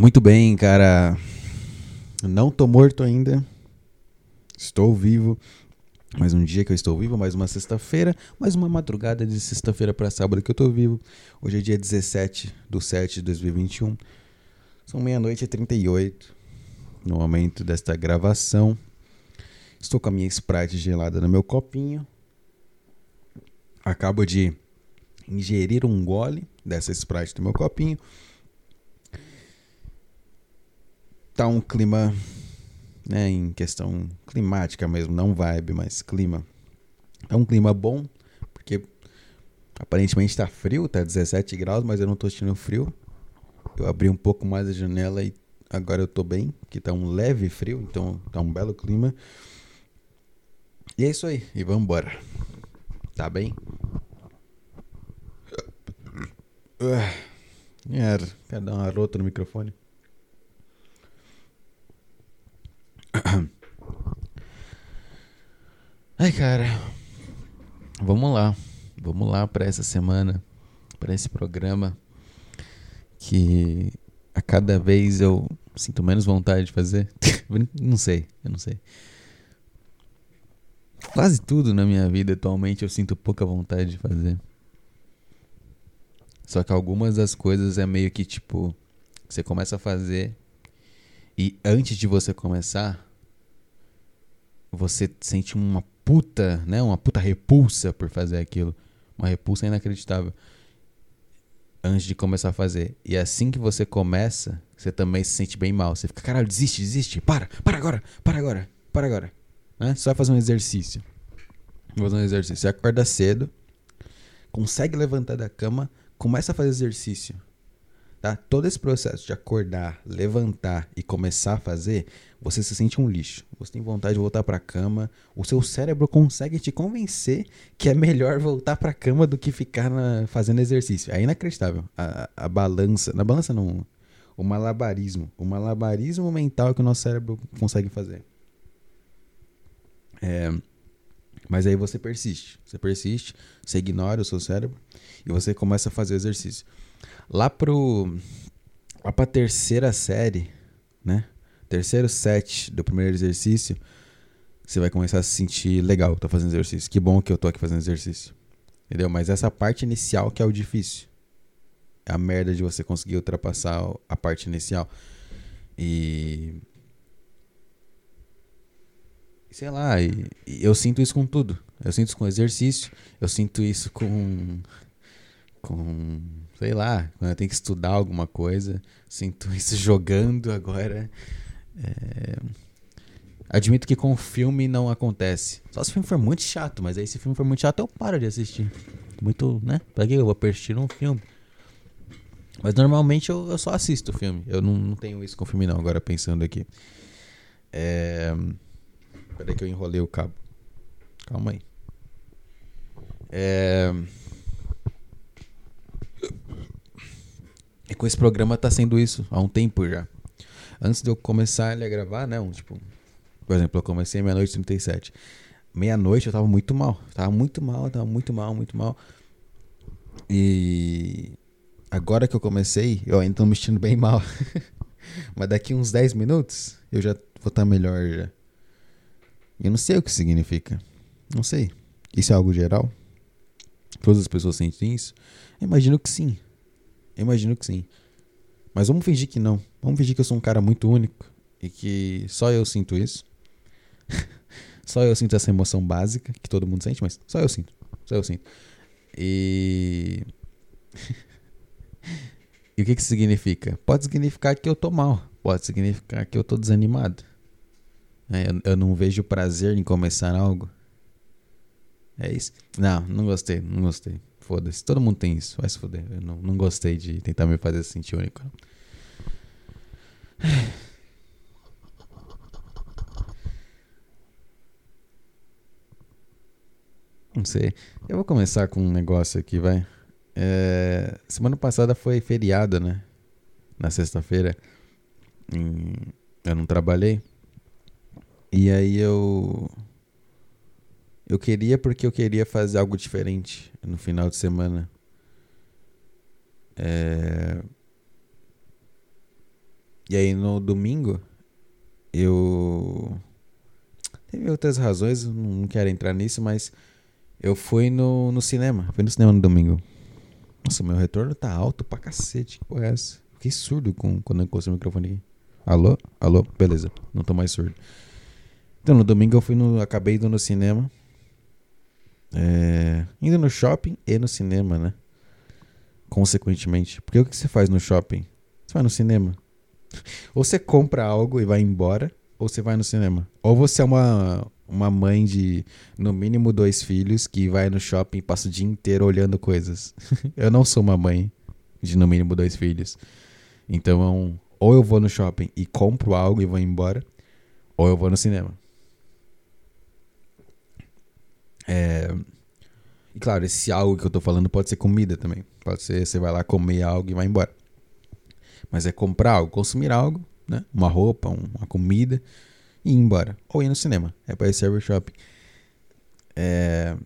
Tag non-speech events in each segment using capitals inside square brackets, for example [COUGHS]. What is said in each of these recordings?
Muito bem, cara. Não tô morto ainda. Estou vivo. Mais um dia que eu estou vivo, mais uma sexta-feira, mais uma madrugada de sexta-feira para sábado que eu tô vivo. Hoje é dia 17 do 7 de 2021. São meia-noite e 38 no momento desta gravação. Estou com a minha Sprite gelada no meu copinho. Acabo de ingerir um gole dessa Sprite no meu copinho. Tá um clima, né, em questão climática mesmo, não vibe, mas clima. Tá um clima bom, porque aparentemente tá frio, tá 17 graus, mas eu não tô sentindo frio. Eu abri um pouco mais a janela e agora eu tô bem, que tá um leve frio, então tá um belo clima. E é isso aí, e vamos embora. Tá bem? Era, quer dar uma rota no microfone? [COUGHS] Ai, cara. Vamos lá. Vamos lá para essa semana, para esse programa que a cada vez eu sinto menos vontade de fazer. [LAUGHS] não sei, eu não sei. Quase tudo na minha vida atualmente eu sinto pouca vontade de fazer. Só que algumas das coisas é meio que tipo, você começa a fazer e antes de você começar, você sente uma puta, né, uma puta repulsa por fazer aquilo, uma repulsa inacreditável antes de começar a fazer. E assim que você começa, você também se sente bem mal. Você fica, caralho, desiste, desiste, para, para agora, para agora, para agora. Né? Vai fazer um exercício. Vou fazer um exercício. Você acorda cedo, consegue levantar da cama, começa a fazer exercício. Tá? Todo esse processo de acordar, levantar e começar a fazer, você se sente um lixo. Você tem vontade de voltar para a cama. O seu cérebro consegue te convencer que é melhor voltar para a cama do que ficar na, fazendo exercício. É inacreditável. A, a balança, na balança não, o malabarismo, o malabarismo mental que o nosso cérebro consegue fazer. É, mas aí você persiste. Você persiste, você ignora o seu cérebro e você começa a fazer exercício. Lá pro lá pra terceira série, né? Terceiro set do primeiro exercício, você vai começar a se sentir legal, tá fazendo exercício. Que bom que eu tô aqui fazendo exercício. Entendeu? Mas essa parte inicial que é o difícil. É a merda de você conseguir ultrapassar a parte inicial. E sei lá, e, e eu sinto isso com tudo. Eu sinto isso com exercício, eu sinto isso com com sei lá, quando eu tenho que estudar alguma coisa, sinto [LAUGHS] isso jogando agora. É... Admito que com filme não acontece. Só se o filme for muito chato, mas aí se o filme for muito chato eu paro de assistir. Muito, né? Pra que eu vou assistir um filme? Mas normalmente eu, eu só assisto o filme. Eu não, não tenho isso com filme não, agora pensando aqui. É... Peraí que eu enrolei o cabo. Calma aí. É... E com esse programa tá sendo isso há um tempo já. Antes de eu começar ele a gravar, né? Um, tipo, por exemplo, eu comecei meia-noite e 37. Meia-noite eu tava muito mal. Tava muito mal, tava muito mal, muito mal. E agora que eu comecei, eu ainda tô me sentindo bem mal. [LAUGHS] Mas daqui uns 10 minutos eu já vou estar tá melhor já. Eu não sei o que significa. Não sei. Isso é algo geral? Todas as pessoas sentem isso? Eu imagino que sim. Eu imagino que sim. Mas vamos fingir que não. Vamos fingir que eu sou um cara muito único e que só eu sinto isso. [LAUGHS] só eu sinto essa emoção básica que todo mundo sente, mas só eu sinto. Só eu sinto. E. [LAUGHS] e o que que significa? Pode significar que eu tô mal. Pode significar que eu tô desanimado. É, eu, eu não vejo prazer em começar algo. É isso? Não, não gostei, não gostei. Foda-se. Todo mundo tem isso. Vai se foder. Eu não, não gostei de tentar me fazer sentir único. [SIGHS] Não sei. Eu vou começar com um negócio aqui, vai. É, semana passada foi feriado, né? Na sexta-feira. Eu não trabalhei. E aí eu eu queria porque eu queria fazer algo diferente no final de semana. É... E aí no domingo, eu. Teve outras razões, não quero entrar nisso, mas eu fui no, no cinema. Fui no cinema no domingo. Nossa, meu retorno tá alto pra cacete. Que porra é essa? Fiquei surdo com, quando eu encostei o microfone aqui. Alô? Alô? Beleza, não tô mais surdo. Então, no domingo eu fui no. Acabei indo no cinema. É, indo no shopping e no cinema, né? Consequentemente. Porque o que você faz no shopping? Você vai no cinema. Ou você compra algo e vai embora, ou você vai no cinema. Ou você é uma, uma mãe de, no mínimo, dois filhos que vai no shopping e passa o dia inteiro olhando coisas. [LAUGHS] eu não sou uma mãe de, no mínimo, dois filhos. Então, ou eu vou no shopping e compro algo e vou embora, ou eu vou no cinema. É... E claro, esse algo que eu tô falando pode ser comida também. Pode ser, você vai lá comer algo e vai embora. Mas é comprar algo, consumir algo, né? Uma roupa, uma comida e ir embora. Ou ir no cinema. É para ir server shopping. É...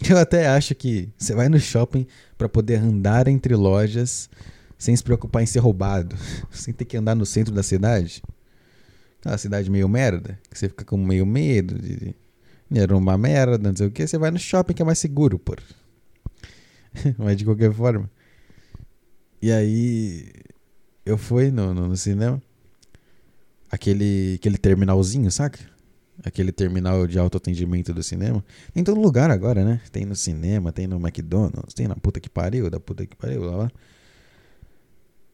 [LAUGHS] Eu até acho que você vai no shopping para poder andar entre lojas sem se preocupar em ser roubado, [LAUGHS] sem ter que andar no centro da cidade. Aquela cidade meio merda, que você fica com meio medo de, era uma merda, não sei o que. Você vai no shopping que é mais seguro, pô. [LAUGHS] Mas de qualquer forma. E aí eu fui no, no, no, cinema. Aquele, aquele terminalzinho, saca? Aquele terminal de autoatendimento do cinema. Tem em todo lugar agora, né? Tem no cinema, tem no McDonald's, tem na puta que pariu, da puta que pariu, lá lá.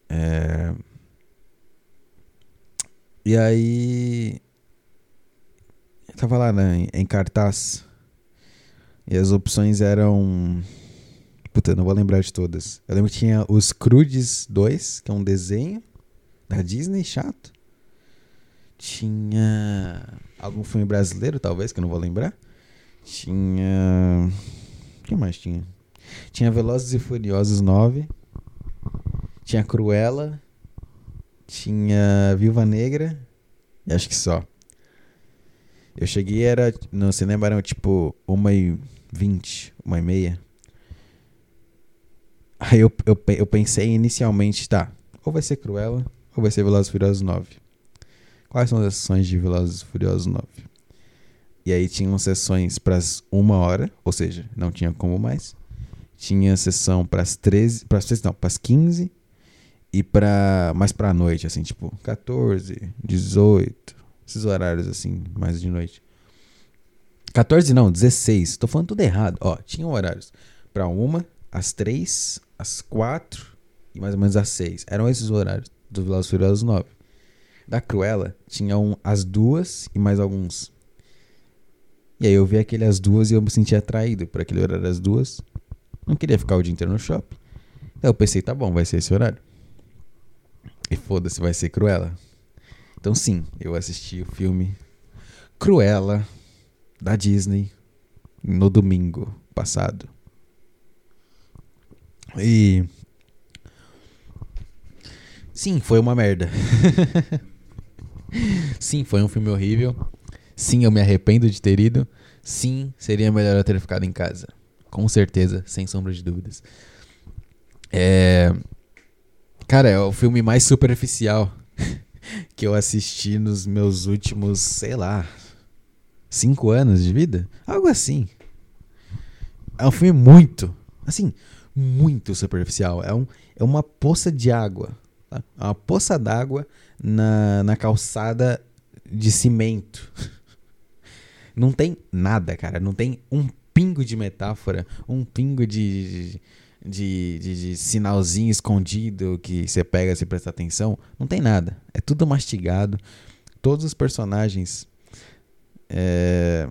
É... E aí. Tava lá né, em cartaz. E as opções eram. Puta, não vou lembrar de todas. Eu lembro que tinha os Crudes 2, que é um desenho da Disney, chato. Tinha algum filme brasileiro, talvez, que eu não vou lembrar. Tinha. O que mais tinha? Tinha Velozes e Furiosos 9. Tinha Cruella. Tinha Viúva Negra. E acho que só. Eu cheguei, era. No cinema eram tipo uma e vinte, uma e meia. Aí eu, eu, eu pensei inicialmente, tá, ou vai ser Cruella, ou vai ser Velozes Furiosos 9. Quais são as sessões de Velozes Furiosos 9? E aí tinham sessões para as uma hora, ou seja, não tinha como mais. Tinha sessão para as 13, para as 13 não, para as 15 e para mais para a noite, assim, tipo 14, 18, esses horários assim, mais de noite. 14 não, 16. Tô falando tudo errado. Ó, tinha horários para uma, às 3, às 4 e mais ou menos às 6. Eram esses horários do Velozes Furiosos 9. Da Cruella tinham as duas e mais alguns. E aí eu vi aquele às duas e eu me senti atraído por aquele horário às duas. Não queria ficar o dia inteiro no shopping. Então eu pensei, tá bom, vai ser esse horário. E foda-se, vai ser Cruella. Então sim, eu assisti o filme Cruella da Disney no domingo passado. E. Sim, foi uma merda. [LAUGHS] Sim, foi um filme horrível. Sim, eu me arrependo de ter ido. Sim, seria melhor eu ter ficado em casa. Com certeza, sem sombra de dúvidas. É. Cara, é o filme mais superficial [LAUGHS] que eu assisti nos meus últimos, sei lá, cinco anos de vida? Algo assim. É um filme muito, assim, muito superficial. É, um, é uma poça de água. Tá? É uma poça d'água na, na calçada de cimento. [LAUGHS] Não tem nada, cara. Não tem um pingo de metáfora, um pingo de, de, de, de sinalzinho escondido que você pega se prestar atenção. Não tem nada. É tudo mastigado. Todos os personagens, é,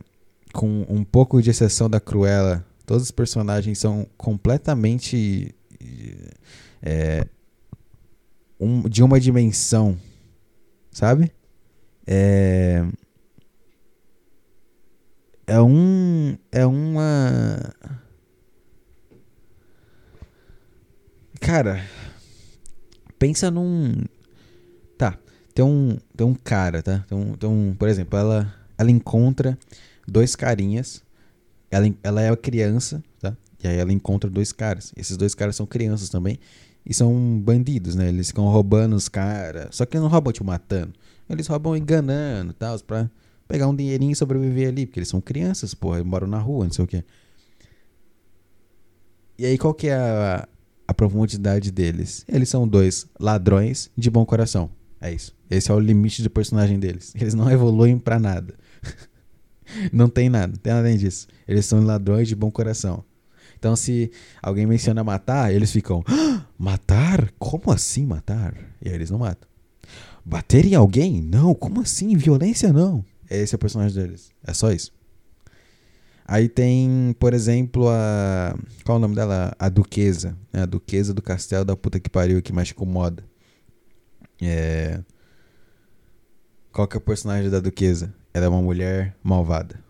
com um pouco de exceção da Cruella, todos os personagens são completamente é, um, de uma dimensão, sabe? É, é um é uma Cara, pensa num. Tá, tem um, tem um cara, tá? Tem um, tem um, por exemplo, ela, ela encontra dois carinhas. Ela, ela é criança, tá? E aí ela encontra dois caras. Esses dois caras são crianças também. e são bandidos, né? Eles ficam roubando os caras. Só que eles não roubam, tipo, matando. Eles roubam enganando e tal, pra pegar um dinheirinho e sobreviver ali. Porque eles são crianças, porra, moram na rua, não sei o quê. E aí, qual que é a, a profundidade deles? Eles são dois ladrões de bom coração. É isso. Esse é o limite do personagem deles. Eles não evoluem para nada. [LAUGHS] não tem nada, não tem nada além disso. Eles são ladrões de bom coração. Então, se alguém menciona matar, eles ficam: ah, matar? Como assim matar? E aí eles não matam. Bater em alguém? Não, como assim? Violência não. Esse é o personagem deles. É só isso. Aí tem, por exemplo, a. Qual o nome dela? A Duquesa. Né? A Duquesa do Castelo da puta que pariu que mais incomoda. É. Qual que é o personagem da Duquesa? Ela é uma mulher malvada.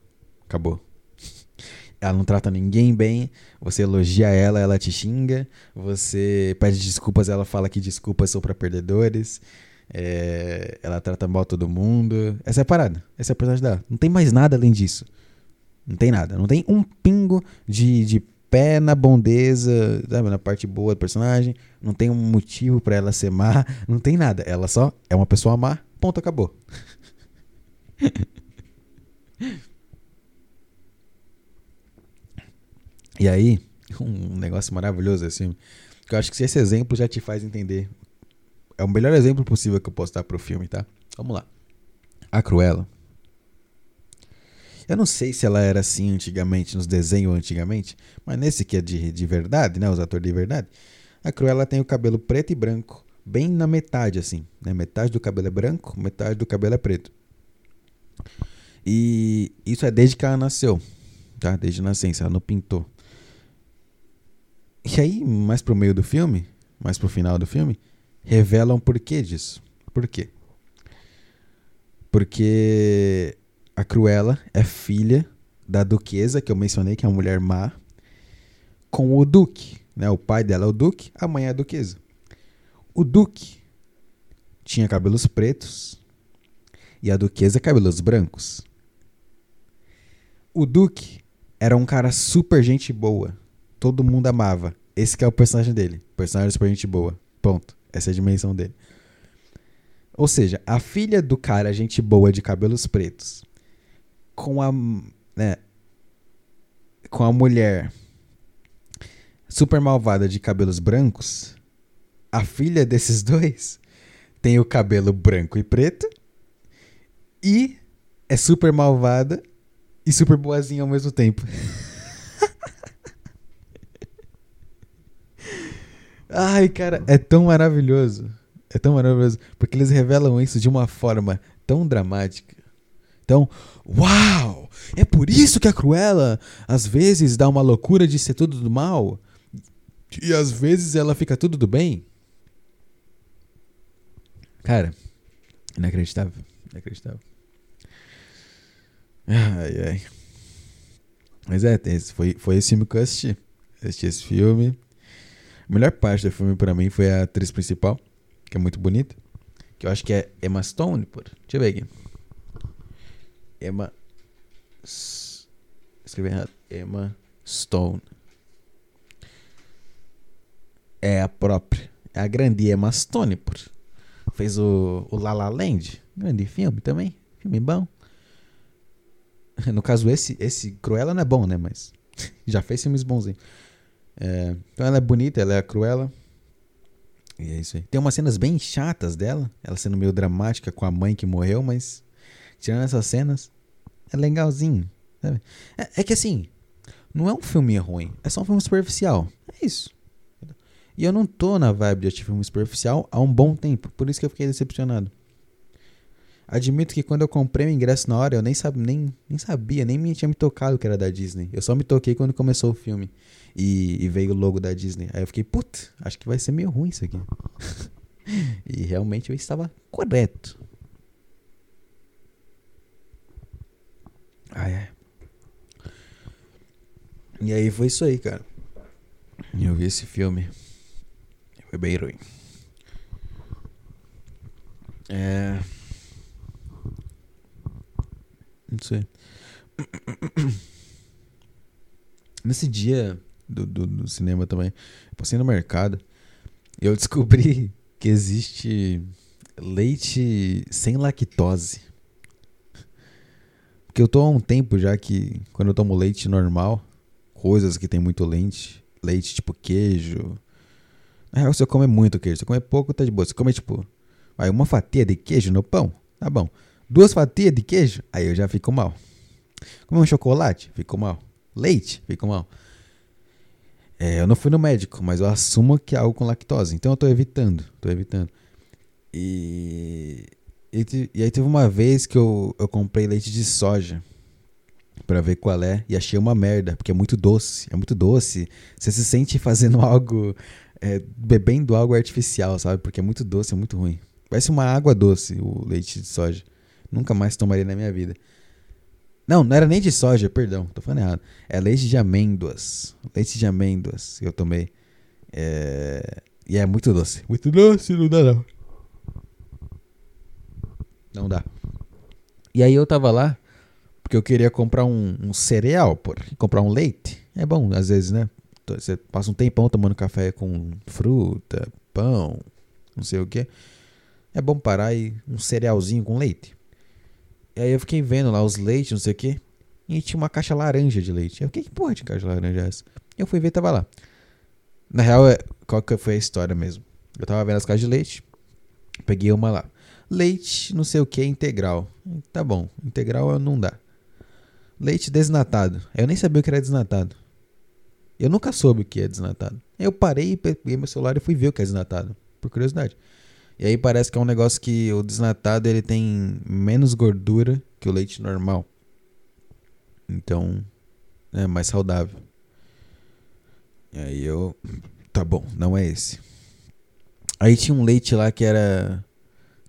Acabou. [LAUGHS] Ela não trata ninguém bem. Você elogia ela, ela te xinga. Você pede desculpas, ela fala que desculpas são para perdedores. É, ela trata mal todo mundo. Essa é a parada. Essa é a personagem dela. Não tem mais nada além disso. Não tem nada. Não tem um pingo de, de pé na bondeza, sabe? Na parte boa do personagem. Não tem um motivo para ela ser má. Não tem nada. Ela só é uma pessoa má. Ponto, acabou. [LAUGHS] e aí, um negócio maravilhoso assim. Que eu acho que esse exemplo já te faz entender. É o melhor exemplo possível que eu posso dar pro filme, tá? Vamos lá. A Cruella. Eu não sei se ela era assim antigamente, nos desenhos antigamente, mas nesse que é de, de verdade, né? Os atores de verdade. A Cruella tem o cabelo preto e branco, bem na metade, assim. Né? Metade do cabelo é branco, metade do cabelo é preto. E isso é desde que ela nasceu, tá? Desde a nascença, ela não pintou. E aí, mais pro meio do filme, mais pro final do filme, revelam o porquê disso. Por quê? Porque a Cruella é filha da duquesa, que eu mencionei, que é uma mulher má, com o duque. Né? O pai dela é o duque, a mãe é a duquesa. O duque tinha cabelos pretos e a duquesa cabelos brancos. O Duque era um cara super gente boa. Todo mundo amava. Esse é o personagem dele. Personagem super gente boa. Ponto. Essa é a dimensão dele. Ou seja, a filha do cara gente boa de cabelos pretos com a, né, com a mulher super malvada de cabelos brancos, a filha desses [LAUGHS] dois tem o cabelo branco e preto e é super malvada e super boazinha ao mesmo tempo. [LAUGHS] Ai, cara, é tão maravilhoso. É tão maravilhoso. Porque eles revelam isso de uma forma tão dramática. Então, uau! É por isso que a Cruella às vezes dá uma loucura de ser tudo do mal. E às vezes ela fica tudo do bem. Cara, inacreditável. Inacreditável. Ai, ai. Mas é, esse foi, foi esse filme que eu assisti. assisti esse filme. A melhor parte do filme pra mim foi a atriz principal, que é muito bonita. Que eu acho que é Emma Stone, por. Deixa eu ver aqui. Emma. Escrevi errado. Emma Stone. É a própria. É a grande Emma Stone, por. Fez o, o La La Land. Grande filme também. Filme bom. [LAUGHS] No caso, esse, esse Cruella não é bom, né? Mas [LAUGHS] já fez filmes bonzinhos. É, então ela é bonita, ela é a Cruella. E é isso aí. Tem umas cenas bem chatas dela. Ela sendo meio dramática com a mãe que morreu, mas tirando essas cenas, é legalzinho. É, é, que assim, não é um filme ruim, é só um filme superficial. É isso. E eu não tô na vibe de assistir filme superficial há um bom tempo. Por isso que eu fiquei decepcionado. Admito que quando eu comprei o ingresso na hora, eu nem, sabe, nem, nem sabia, nem me tinha me tocado que era da Disney. Eu só me toquei quando começou o filme e, e veio o logo da Disney. Aí eu fiquei, putz, acho que vai ser meio ruim isso aqui. [LAUGHS] e realmente eu estava correto. E aí foi isso aí, cara. Eu vi esse filme. Foi bem ruim. É. Não sei. [COUGHS] Nesse dia do, do, do, cinema também, passei no mercado Eu descobri que existe leite sem lactose. Eu tô há um tempo já que quando eu tomo leite normal, coisas que tem muito leite, leite tipo queijo. Na real, se eu comer muito queijo, se eu comer pouco, tá de boa. Se eu comer tipo, vai uma fatia de queijo no pão, tá bom. Duas fatias de queijo, aí eu já fico mal. Comer um chocolate, fico mal. Leite, fico mal. É, eu não fui no médico, mas eu assumo que é algo com lactose. Então eu tô evitando, tô evitando. E, e, e aí teve uma vez que eu, eu comprei leite de soja para ver qual é e achei uma merda, porque é muito doce, é muito doce. Você se sente fazendo [LAUGHS] algo, é, bebendo algo artificial, sabe? Porque é muito doce, é muito ruim. Parece uma água doce o leite de soja. Nunca mais tomaria na minha vida. Não, não era nem de soja, perdão, tô falando errado. É leite de amêndoas. Leite de amêndoas que eu tomei. É... E é muito doce. Muito doce, não dá não. Não dá. E aí eu tava lá, porque eu queria comprar um, um cereal, por comprar um leite. É bom, às vezes, né? Você passa um tempão tomando café com fruta, pão, não sei o que. É bom parar e um cerealzinho com leite. E aí eu fiquei vendo lá os leites, não sei o que. E tinha uma caixa laranja de leite. Eu fiquei, que porra de caixa laranja é essa? Eu fui ver, tava lá. Na real, é, qual que foi a história mesmo? Eu tava vendo as caixas de leite. Peguei uma lá. Leite, não sei o que, integral. Tá bom, integral não dá. Leite desnatado. Eu nem sabia o que era desnatado. Eu nunca soube o que é desnatado. Eu parei, peguei meu celular e fui ver o que é desnatado. Por curiosidade. E aí parece que é um negócio que o desnatado ele tem menos gordura que o leite normal. Então, é mais saudável. E aí eu. Tá bom, não é esse. Aí tinha um leite lá que era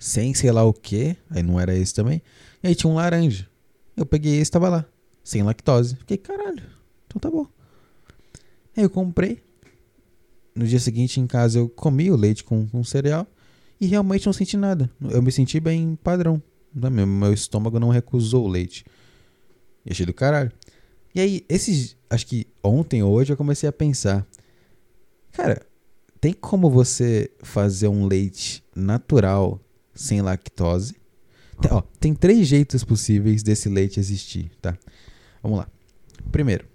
sem sei lá o que. Aí não era esse também. E aí tinha um laranja. Eu peguei esse tava lá. Sem lactose. Fiquei, caralho. Então tá bom. Aí eu comprei. No dia seguinte em casa eu comi o leite com, com cereal. E realmente não senti nada. Eu me senti bem padrão. Né? Meu, meu estômago não recusou o leite. E achei do caralho. E aí, esses. Acho que ontem ou hoje eu comecei a pensar. Cara, tem como você fazer um leite natural sem lactose? Tem, ó, tem três jeitos possíveis desse leite existir, tá? Vamos lá. Primeiro,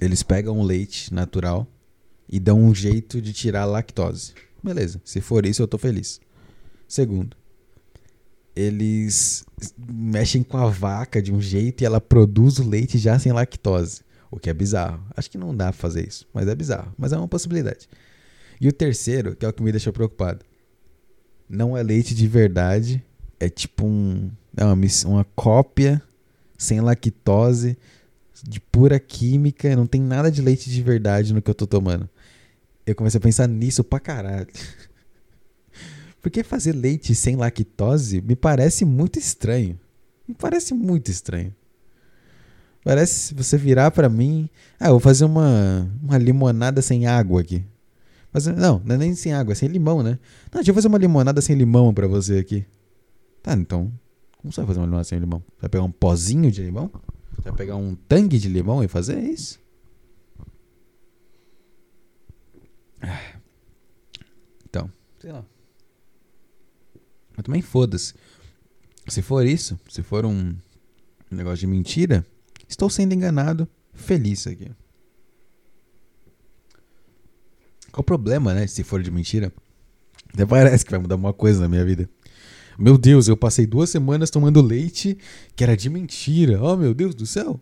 eles pegam um leite natural e dão um jeito de tirar a lactose. Beleza, se for isso eu tô feliz. Segundo, eles mexem com a vaca de um jeito e ela produz o leite já sem lactose. O que é bizarro. Acho que não dá pra fazer isso, mas é bizarro. Mas é uma possibilidade. E o terceiro, que é o que me deixou preocupado. Não é leite de verdade. É tipo um. É uma, uma cópia sem lactose, de pura química. Não tem nada de leite de verdade no que eu tô tomando eu comecei a pensar nisso pra caralho. [LAUGHS] Porque fazer leite sem lactose me parece muito estranho. Me parece muito estranho. Parece você virar para mim. Ah, eu vou fazer uma, uma limonada sem água aqui. Mas não, não é nem sem água, é sem limão, né? Não, deixa eu fazer uma limonada sem limão para você aqui. Tá, então. Como você vai fazer uma limonada sem limão? Você vai pegar um pozinho de limão? Você vai pegar um tangue de limão e fazer isso? Então, sei lá. Mas também foda-se. Se for isso, se for um negócio de mentira, estou sendo enganado, feliz aqui. Qual o problema, né? Se for de mentira? Até parece que vai mudar uma coisa na minha vida. Meu Deus, eu passei duas semanas tomando leite que era de mentira. Oh, meu Deus do céu.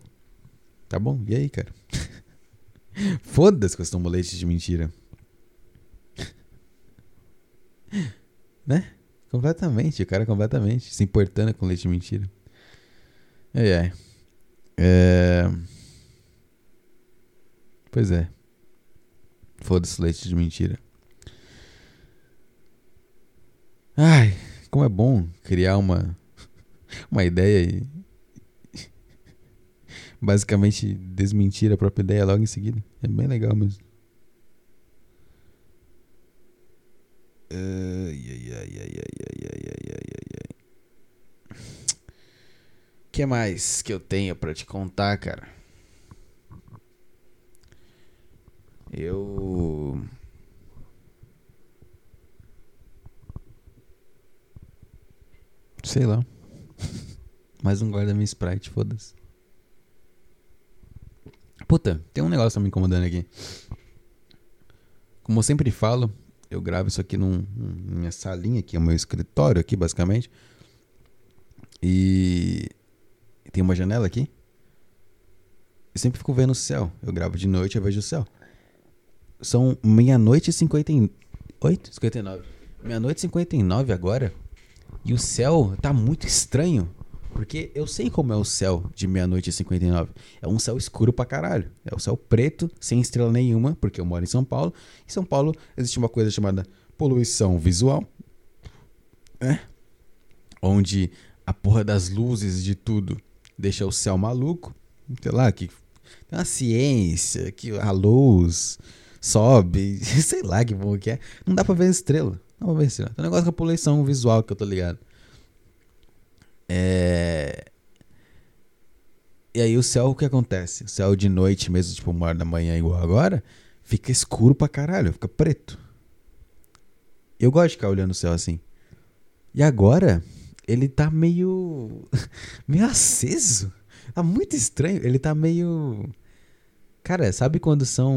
Tá bom, e aí, cara? [LAUGHS] Foda-se que eu tomo leite de mentira. [LAUGHS] né? Completamente, o cara completamente se importando com leite de mentira. Ai, ai. É... Pois é. Foda-se leite de mentira. Ai, como é bom criar uma, uma ideia e basicamente desmentir a própria ideia logo em seguida. É bem legal mesmo. Ai, ai, ai, ai, ai, ai, ai, ai, ai. que mais que eu tenho para te contar, cara? Eu. Sei lá. [LAUGHS] Mais um guarda minha Sprite, foda-se. Puta, tem um negócio tá me incomodando aqui. Como eu sempre falo, eu gravo isso aqui num, num, minha salinha, que é o meu escritório aqui, basicamente. E tem uma janela aqui. Eu sempre fico vendo o céu. Eu gravo de noite, eu vejo o céu. São meia-noite e cinquenta e... Oito? Cinquenta e nove. Meia-noite e cinquenta e nove agora. E o céu tá muito estranho. Porque eu sei como é o céu de meia-noite e 59. É um céu escuro pra caralho. É o céu preto, sem estrela nenhuma, porque eu moro em São Paulo. Em São Paulo existe uma coisa chamada poluição visual. É. Onde a porra das luzes de tudo deixa o céu maluco. Sei lá, que tem uma ciência, que a luz sobe, [LAUGHS] sei lá que bom que é. Não dá pra ver estrela. Não dá pra ver estrela. Tem um negócio com a poluição visual que eu tô ligado. É... E aí o céu, o que acontece? O céu de noite mesmo, tipo uma hora da manhã igual agora, fica escuro pra caralho, fica preto. Eu gosto de ficar olhando o céu assim. E agora, ele tá meio. [LAUGHS] meio aceso. Tá muito estranho. Ele tá meio. Cara, sabe quando são,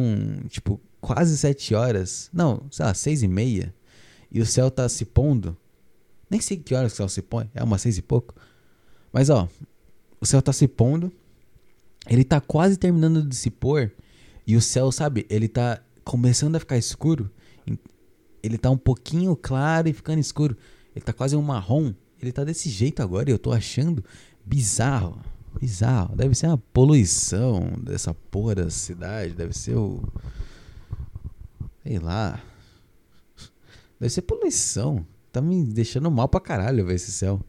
tipo, quase sete horas? Não, sei lá, seis e meia. E o céu tá se pondo? Nem sei que horas o céu se põe. É umas seis e pouco. Mas ó, o céu tá se pondo. Ele tá quase terminando de se pôr. E o céu, sabe, ele tá começando a ficar escuro. Ele tá um pouquinho claro e ficando escuro. Ele tá quase um marrom. Ele tá desse jeito agora e eu tô achando bizarro. Bizarro. Deve ser uma poluição dessa porra da cidade. Deve ser o. Sei lá. Deve ser poluição. Tá me deixando mal pra caralho ver esse céu.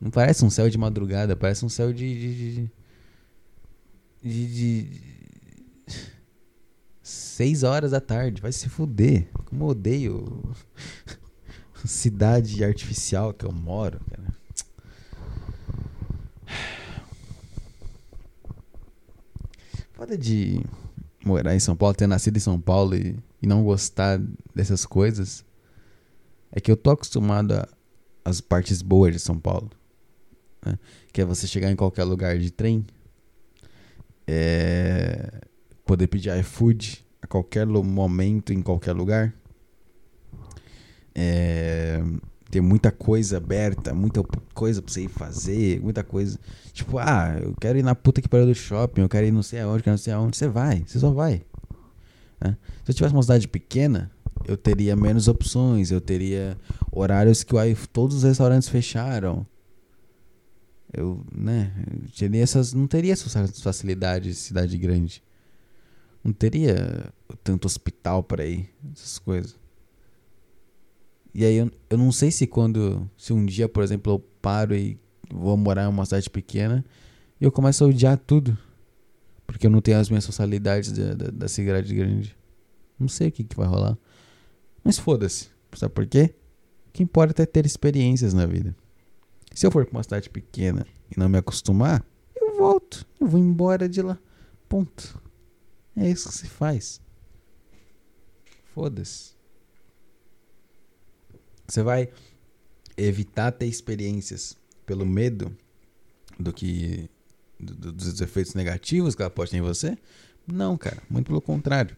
Não parece um céu de madrugada, parece um céu de. de. de. de, de seis horas da tarde. Vai se fuder. Como eu odeio [LAUGHS] cidade artificial que eu moro, cara. Foda de morar em São Paulo, ter nascido em São Paulo e, e não gostar dessas coisas. É que eu tô acostumado às partes boas de São Paulo. Né? Que é você chegar em qualquer lugar de trem, é, poder pedir iFood a qualquer momento, em qualquer lugar. É, ter muita coisa aberta, muita coisa pra você ir fazer, muita coisa. Tipo, ah, eu quero ir na puta que pariu do shopping, eu quero ir não sei aonde, quero não sei aonde. Você vai, você só vai. Né? Se eu tivesse uma cidade pequena, eu teria menos opções, eu teria horários que todos os restaurantes fecharam. Eu, né, teria essas, não teria essas facilidades de cidade grande. Não teria tanto hospital para ir, essas coisas. E aí eu, eu não sei se quando, se um dia, por exemplo, eu paro e vou morar em uma cidade pequena eu começo a odiar tudo. Porque eu não tenho as minhas socialidades da, da, da cidade grande. Não sei o que, que vai rolar. Mas foda-se. Sabe por quê? O que importa é ter experiências na vida. Se eu for pra uma cidade pequena e não me acostumar, eu volto. Eu vou embora de lá. Ponto. É isso que se faz. Foda-se. Você vai evitar ter experiências pelo medo do que do, dos efeitos negativos que ela pode ter em você? Não, cara, muito pelo contrário.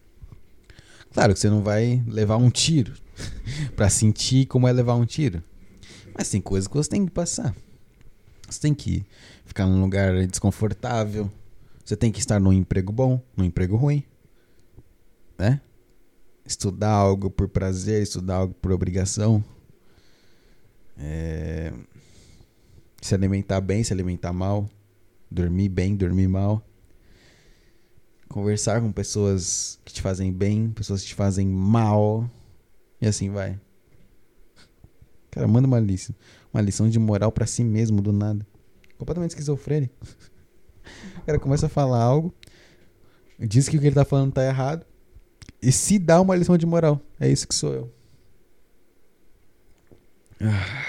Claro que você não vai levar um tiro [LAUGHS] para sentir como é levar um tiro. Mas tem coisas que você tem que passar. Você tem que ficar num lugar desconfortável. Você tem que estar num emprego bom, num emprego ruim. Né? Estudar algo por prazer, estudar algo por obrigação. É... Se alimentar bem, se alimentar mal. Dormir bem, dormir mal. Conversar com pessoas que te fazem bem, pessoas que te fazem mal. E assim vai. Cara, manda uma lição. Uma lição de moral para si mesmo, do nada. Completamente esquizofrênico. O cara começa a falar algo, diz que o que ele tá falando tá errado, e se dá uma lição de moral. É isso que sou eu. Ah.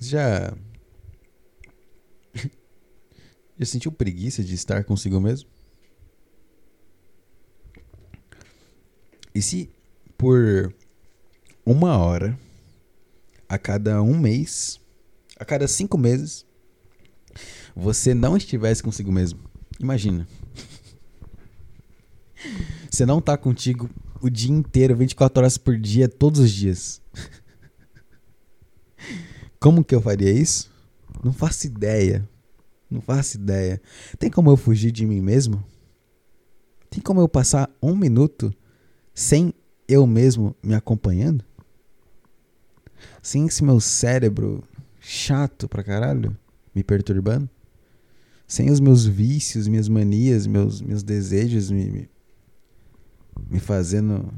Já. [LAUGHS] Já sentiu preguiça de estar consigo mesmo? E se por uma hora a cada um mês, a cada cinco meses, você não estivesse consigo mesmo. Imagina. [LAUGHS] Você não tá contigo o dia inteiro, 24 horas por dia, todos os dias. Como que eu faria isso? Não faço ideia. Não faço ideia. Tem como eu fugir de mim mesmo? Tem como eu passar um minuto sem eu mesmo me acompanhando? Sem esse meu cérebro chato pra caralho me perturbando? Sem os meus vícios, minhas manias, meus, meus desejos me, me, me fazendo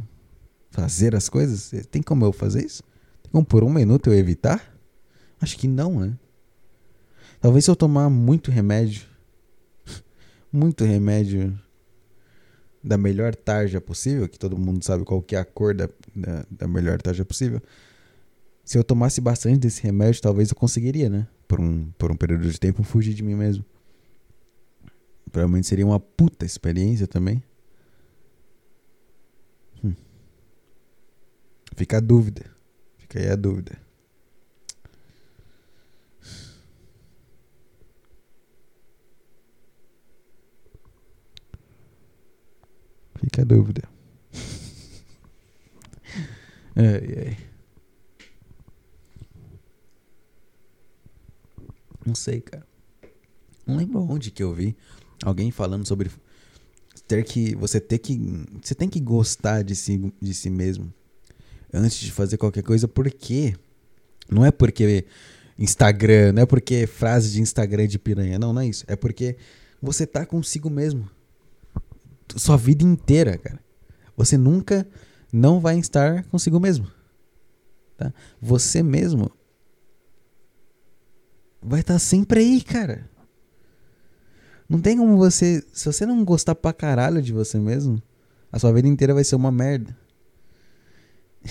fazer as coisas? Tem como eu fazer isso? Tem como por um minuto eu evitar? Acho que não, né? Talvez se eu tomar muito remédio, [LAUGHS] muito remédio da melhor tarja possível, que todo mundo sabe qual que é a cor da, da, da, melhor tarja possível. Se eu tomasse bastante desse remédio, talvez eu conseguiria, né? Por um, por um período de tempo, fugir de mim mesmo. Provavelmente seria uma puta experiência também. Fica a dúvida. Fica aí a dúvida. Fica a dúvida. [LAUGHS] ai, ai. Não sei, cara. Não lembro onde que eu vi alguém falando sobre ter que você ter que você tem que gostar de si de si mesmo antes de fazer qualquer coisa porque não é porque Instagram, não é porque frase de Instagram de piranha, não, não é isso. É porque você tá consigo mesmo sua vida inteira, cara. Você nunca não vai estar consigo mesmo. Tá? Você mesmo vai estar sempre aí, cara. Não tem como você. Se você não gostar pra caralho de você mesmo, a sua vida inteira vai ser uma merda.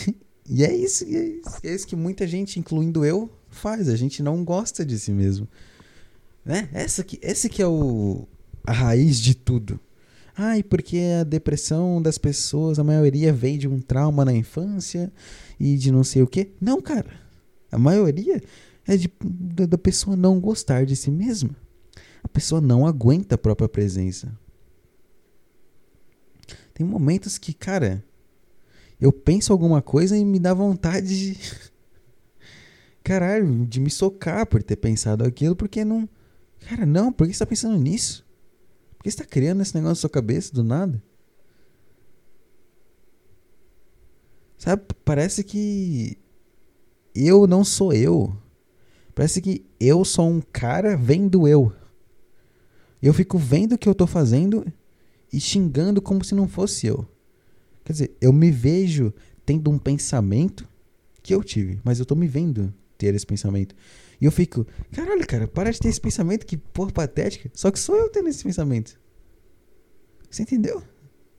[LAUGHS] e é isso, é isso, é isso que muita gente, incluindo eu, faz. A gente não gosta de si mesmo. Né? Essa que, esse que é o, a raiz de tudo. Ai, porque a depressão das pessoas, a maioria vem de um trauma na infância e de não sei o quê. Não, cara. A maioria é de, da pessoa não gostar de si mesma. A pessoa não aguenta a própria presença. Tem momentos que, cara, eu penso alguma coisa e me dá vontade de. [LAUGHS] Caralho, de me socar por ter pensado aquilo, porque não. Cara, não, por que você tá pensando nisso? Por que você tá criando esse negócio na sua cabeça do nada? Sabe, parece que eu não sou eu. Parece que eu sou um cara vendo eu. Eu fico vendo o que eu tô fazendo e xingando como se não fosse eu. Quer dizer, eu me vejo tendo um pensamento que eu tive, mas eu tô me vendo ter esse pensamento. E eu fico, caralho, cara, para de ter esse pensamento, que porra patética. Só que sou eu tendo esse pensamento. Você entendeu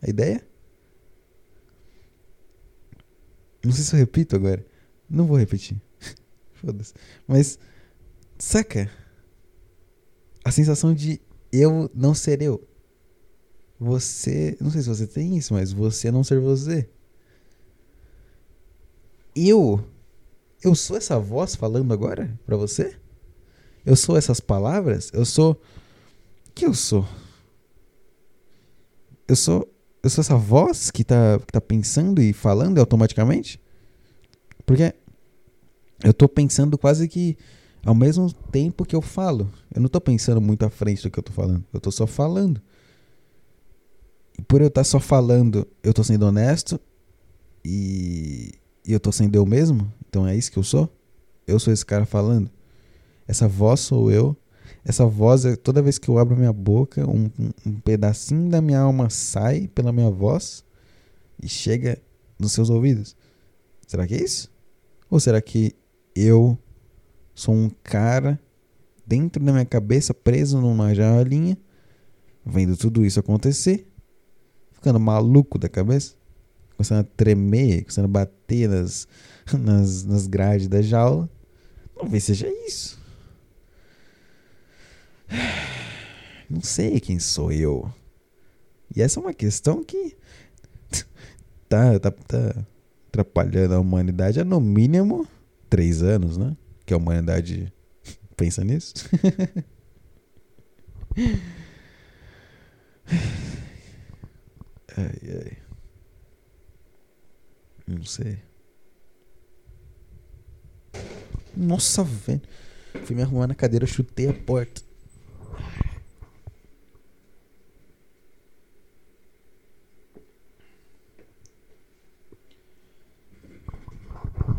a ideia? Não sei se eu repito agora. Não vou repetir. [LAUGHS] Foda-se. Mas, saca? A sensação de eu não ser eu. Você. Não sei se você tem isso, mas você não ser você. Eu eu sou essa voz falando agora para você? Eu sou essas palavras? Eu sou. O que eu sou? Eu sou. Eu sou essa voz que tá, que tá pensando e falando automaticamente? Porque eu tô pensando quase que ao mesmo tempo que eu falo. Eu não tô pensando muito à frente do que eu tô falando. Eu tô só falando. Por eu estar tá só falando, eu tô sendo honesto e, e eu tô sendo eu mesmo. Então é isso que eu sou? Eu sou esse cara falando. Essa voz sou eu. Essa voz, é, toda vez que eu abro minha boca, um, um, pedacinho da minha alma sai pela minha voz e chega nos seus ouvidos. Será que é isso? Ou será que eu sou um cara dentro da minha cabeça, preso numa janelinha, vendo tudo isso acontecer, ficando maluco da cabeça, começando a tremer, começando a bater nas, [LAUGHS] nas, nas grades da jaula. Talvez seja isso. [SIGHS] Não sei quem sou eu. E essa é uma questão que [LAUGHS] tá, tá, tá atrapalhando a humanidade há no mínimo três anos, né? Que a humanidade [LAUGHS] pensa nisso. [SIGHS] ai, ai. Não sei. Nossa, velho. Fui me arrumar na cadeira, chutei a porta.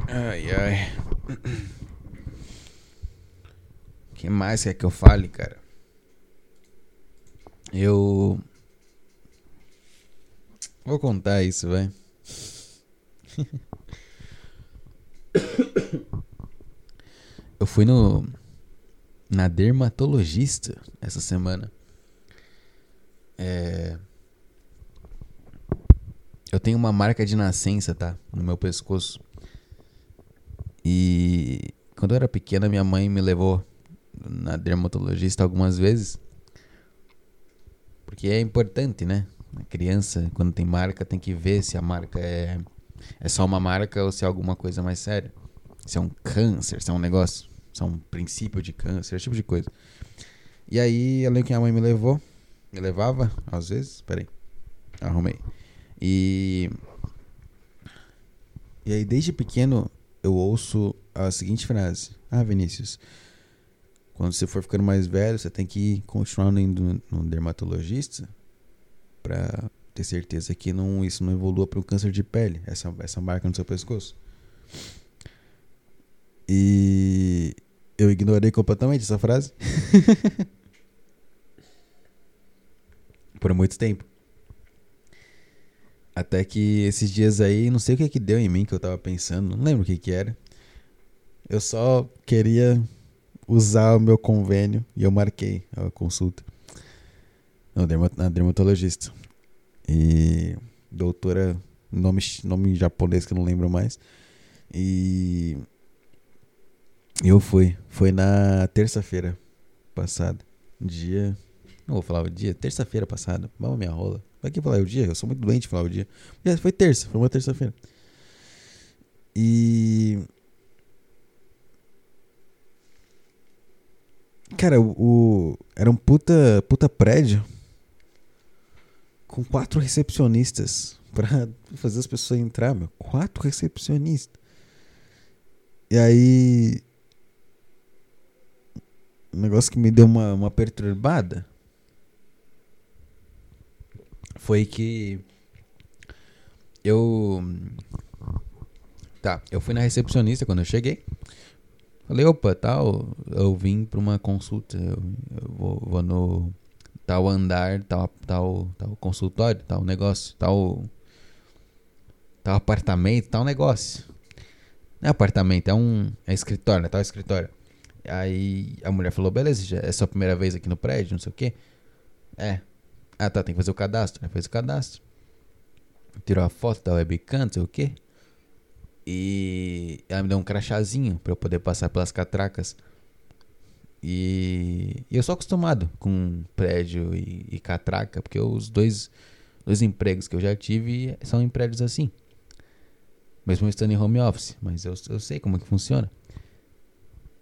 Ai, ai. O que mais quer que eu fale, cara? Eu. Vou contar isso, vai. Eu fui no. Na dermatologista essa semana. É. Eu tenho uma marca de nascença, tá? No meu pescoço. E quando eu era pequena, minha mãe me levou na dermatologista algumas vezes. Porque é importante, né? A criança, quando tem marca, tem que ver se a marca é, é só uma marca ou se é alguma coisa mais séria. Se é um câncer, se é um negócio, se é um princípio de câncer, esse tipo de coisa. E aí, eu lembro que a mãe me levou, me levava, às vezes, peraí, arrumei. E. E aí, desde pequeno, eu ouço a seguinte frase: Ah, Vinícius, quando você for ficando mais velho, você tem que continuar indo no dermatologista para ter certeza que não, isso não evolua para um câncer de pele, essa, essa marca no seu pescoço. E eu ignorei completamente essa frase. [LAUGHS] Por muito tempo. Até que esses dias aí, não sei o que que deu em mim que eu tava pensando, não lembro o que que era. Eu só queria usar o meu convênio e eu marquei a consulta na dermatologista. E doutora, nome, nome japonês que eu não lembro mais. E eu fui. Foi na terça-feira passada. Dia. Não vou falar o dia. Terça-feira passada. Vamos minha rola. Vai que falar o dia? Eu sou muito doente falar o dia. Foi terça, foi uma terça-feira. E Cara, o, o, era um puta, puta prédio com quatro recepcionistas pra fazer as pessoas entrar, meu. Quatro recepcionistas. E aí. Um negócio que me deu uma, uma perturbada foi que eu. Tá, eu fui na recepcionista quando eu cheguei. Falei, opa, tal, eu vim para uma consulta, eu, eu vou, vou, no tal andar, tal, tal, tal consultório, tal negócio, tal, tal apartamento, tal negócio. Não é apartamento, é um é escritório, né? Tal escritório. Aí a mulher falou, beleza, já é sua primeira vez aqui no prédio, não sei o quê. É. Ah, tá, tem que fazer o cadastro. Aí fez o cadastro. Tirou a foto da webcam, não sei o quê. E ela me deu um crachazinho para eu poder passar pelas catracas. E, eu sou acostumado com prédio e, e, catraca, porque os dois, dois empregos que eu já tive são em prédios assim. Mesmo estando em home office, mas eu, eu sei como que funciona.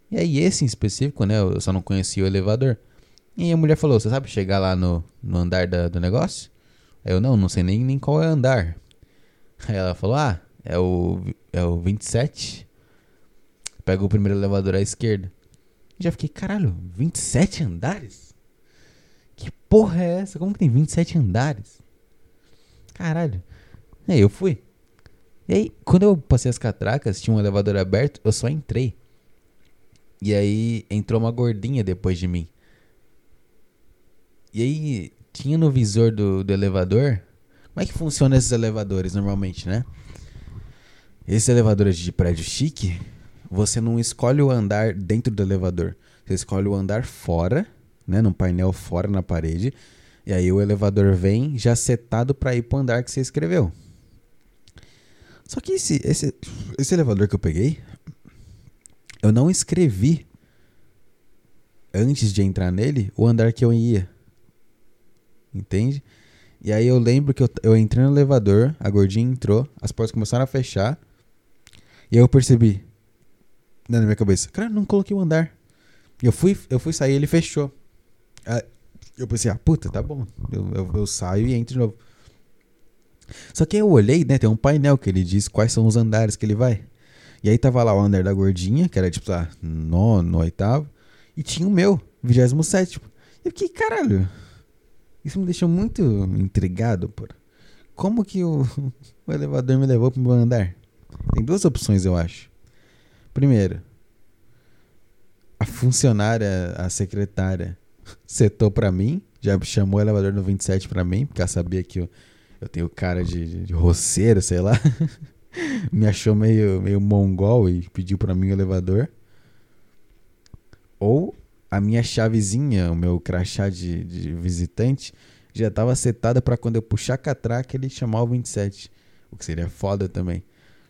E aí esse em específico, né, eu só não conhecia o elevador. E a mulher falou, você sabe chegar lá no, no andar da, do negócio? Aí eu, não, não sei nem, nem qual é o andar. Aí ela falou, ah, é o, é o 27. Pega o primeiro elevador à esquerda. Já fiquei, caralho, 27 andares? Que porra é essa? Como que tem 27 andares? Caralho. E aí eu fui. E aí, quando eu passei as catracas, tinha um elevador aberto, eu só entrei. E aí entrou uma gordinha depois de mim. E aí tinha no visor do, do elevador. Como é que funciona esses elevadores normalmente, né? Esses elevadores de prédio chique, você não escolhe o andar dentro do elevador. Você escolhe o andar fora, né, num painel fora na parede. E aí o elevador vem já setado para ir pro andar que você escreveu. Só que esse, esse, esse elevador que eu peguei, eu não escrevi antes de entrar nele o andar que eu ia. Entende? E aí eu lembro que eu, eu entrei no elevador, a gordinha entrou, as portas começaram a fechar. E aí eu percebi, na minha cabeça, cara, não coloquei o andar. Eu fui, eu fui sair, ele fechou. Eu pensei, ah, puta, tá bom. Eu, eu, eu saio e entro de novo. Só que eu olhei, né? Tem um painel que ele diz quais são os andares que ele vai. E aí tava lá o andar da gordinha, que era tipo, ah, nono, oitavo. E tinha o meu, 27. Eu fiquei, caralho. Isso me deixou muito intrigado, por Como que o, [LAUGHS] o elevador me levou pro meu andar? Tem duas opções, eu acho. Primeiro, a funcionária, a secretária, setou pra mim, já chamou o elevador no 27 pra mim, porque ela sabia que eu, eu tenho cara de, de, roceiro, sei lá. [LAUGHS] me achou meio, meio mongol e pediu pra mim o elevador. Ou a minha chavezinha, o meu crachá de, de visitante, já estava setada para quando eu puxar catraca ele chamar o 27. O que seria foda também.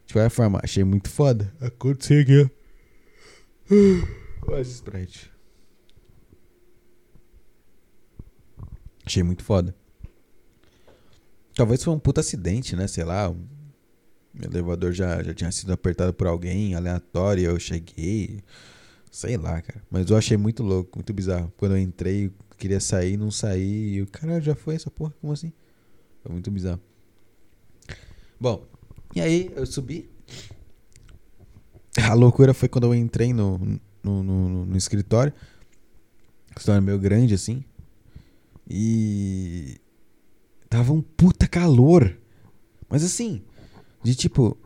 De qualquer forma, achei muito foda. Aconteceu aqui, ó. Olha esse sprite. Achei muito foda. Talvez foi um puta acidente, né? Sei lá. O elevador já, já tinha sido apertado por alguém aleatório. Eu cheguei. Sei lá, cara. Mas eu achei muito louco, muito bizarro. Quando eu entrei, queria sair, não saí. E o cara já foi essa porra, como assim? Foi muito bizarro. Bom, e aí eu subi. A loucura foi quando eu entrei no, no, no, no escritório. O escritório meio grande assim. E. Tava um puta calor. Mas assim, de tipo,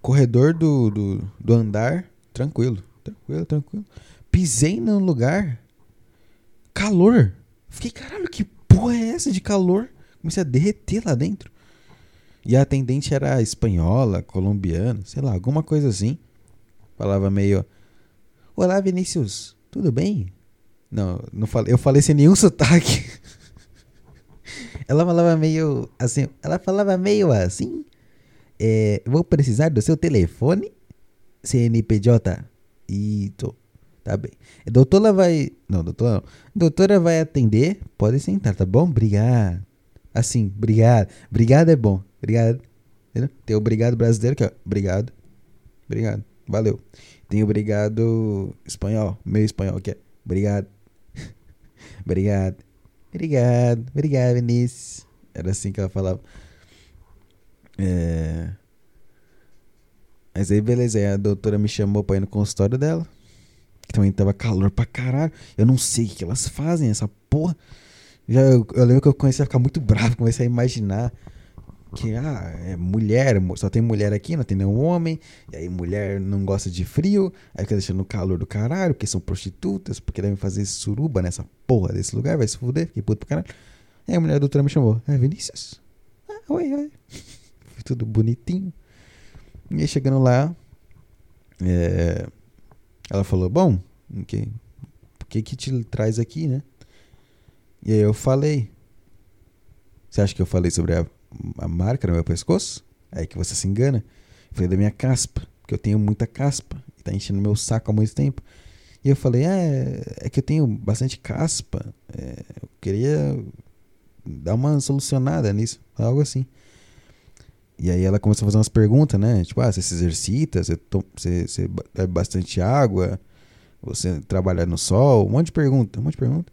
corredor do, do, do andar, tranquilo tranquilo, tranquilo. Pisei no lugar. Calor. Fiquei, caralho, que porra é essa de calor? Comecei a derreter lá dentro. E a atendente era espanhola, colombiana, sei lá, alguma coisa assim. Falava meio. Olá, Vinícius, tudo bem? Não, não falei, eu falei sem nenhum [LAUGHS] sotaque. ela falava meio assim, ela falava meio assim. É, vou precisar do seu telefone, CNPJ isso. Tá bem. A doutora vai. Não, doutora não. doutora vai atender. Pode sentar, tá bom? Obrigado. Assim, obrigado. Obrigado é bom. Obrigado. Entendeu? Tem obrigado brasileiro que é obrigado. Obrigado. Valeu. Tem obrigado espanhol. Meio espanhol que é obrigado. [LAUGHS] obrigado. Obrigado. Obrigado, Vinícius. Era assim que ela falava. É. Mas aí, beleza. Aí a doutora me chamou pra ir no consultório dela. Que também tava calor pra caralho. Eu não sei o que elas fazem, essa porra. Já, eu, eu lembro que eu comecei a ficar muito bravo, comecei a imaginar que, ah, é mulher, só tem mulher aqui, não tem nenhum homem. E aí mulher não gosta de frio, aí fica deixando o calor do caralho, porque são prostitutas, porque devem fazer suruba nessa porra desse lugar, vai se fuder, fiquei puto pra caralho. Aí a mulher doutora me chamou, é Vinícius? Ah, oi, oi. [LAUGHS] Foi tudo bonitinho. E aí chegando lá, é, ela falou, bom, o que, que que te traz aqui, né? E aí eu falei, você acha que eu falei sobre a, a marca no meu pescoço? É aí que você se engana. Eu falei da minha caspa, porque eu tenho muita caspa, e tá enchendo meu saco há muito tempo. E eu falei, é, é que eu tenho bastante caspa, é, eu queria dar uma solucionada nisso, algo assim. E aí ela começou a fazer umas perguntas, né? Tipo, ah, você se exercita, você, você, você bebe bastante água, você trabalha no sol, um monte de pergunta, um monte de pergunta.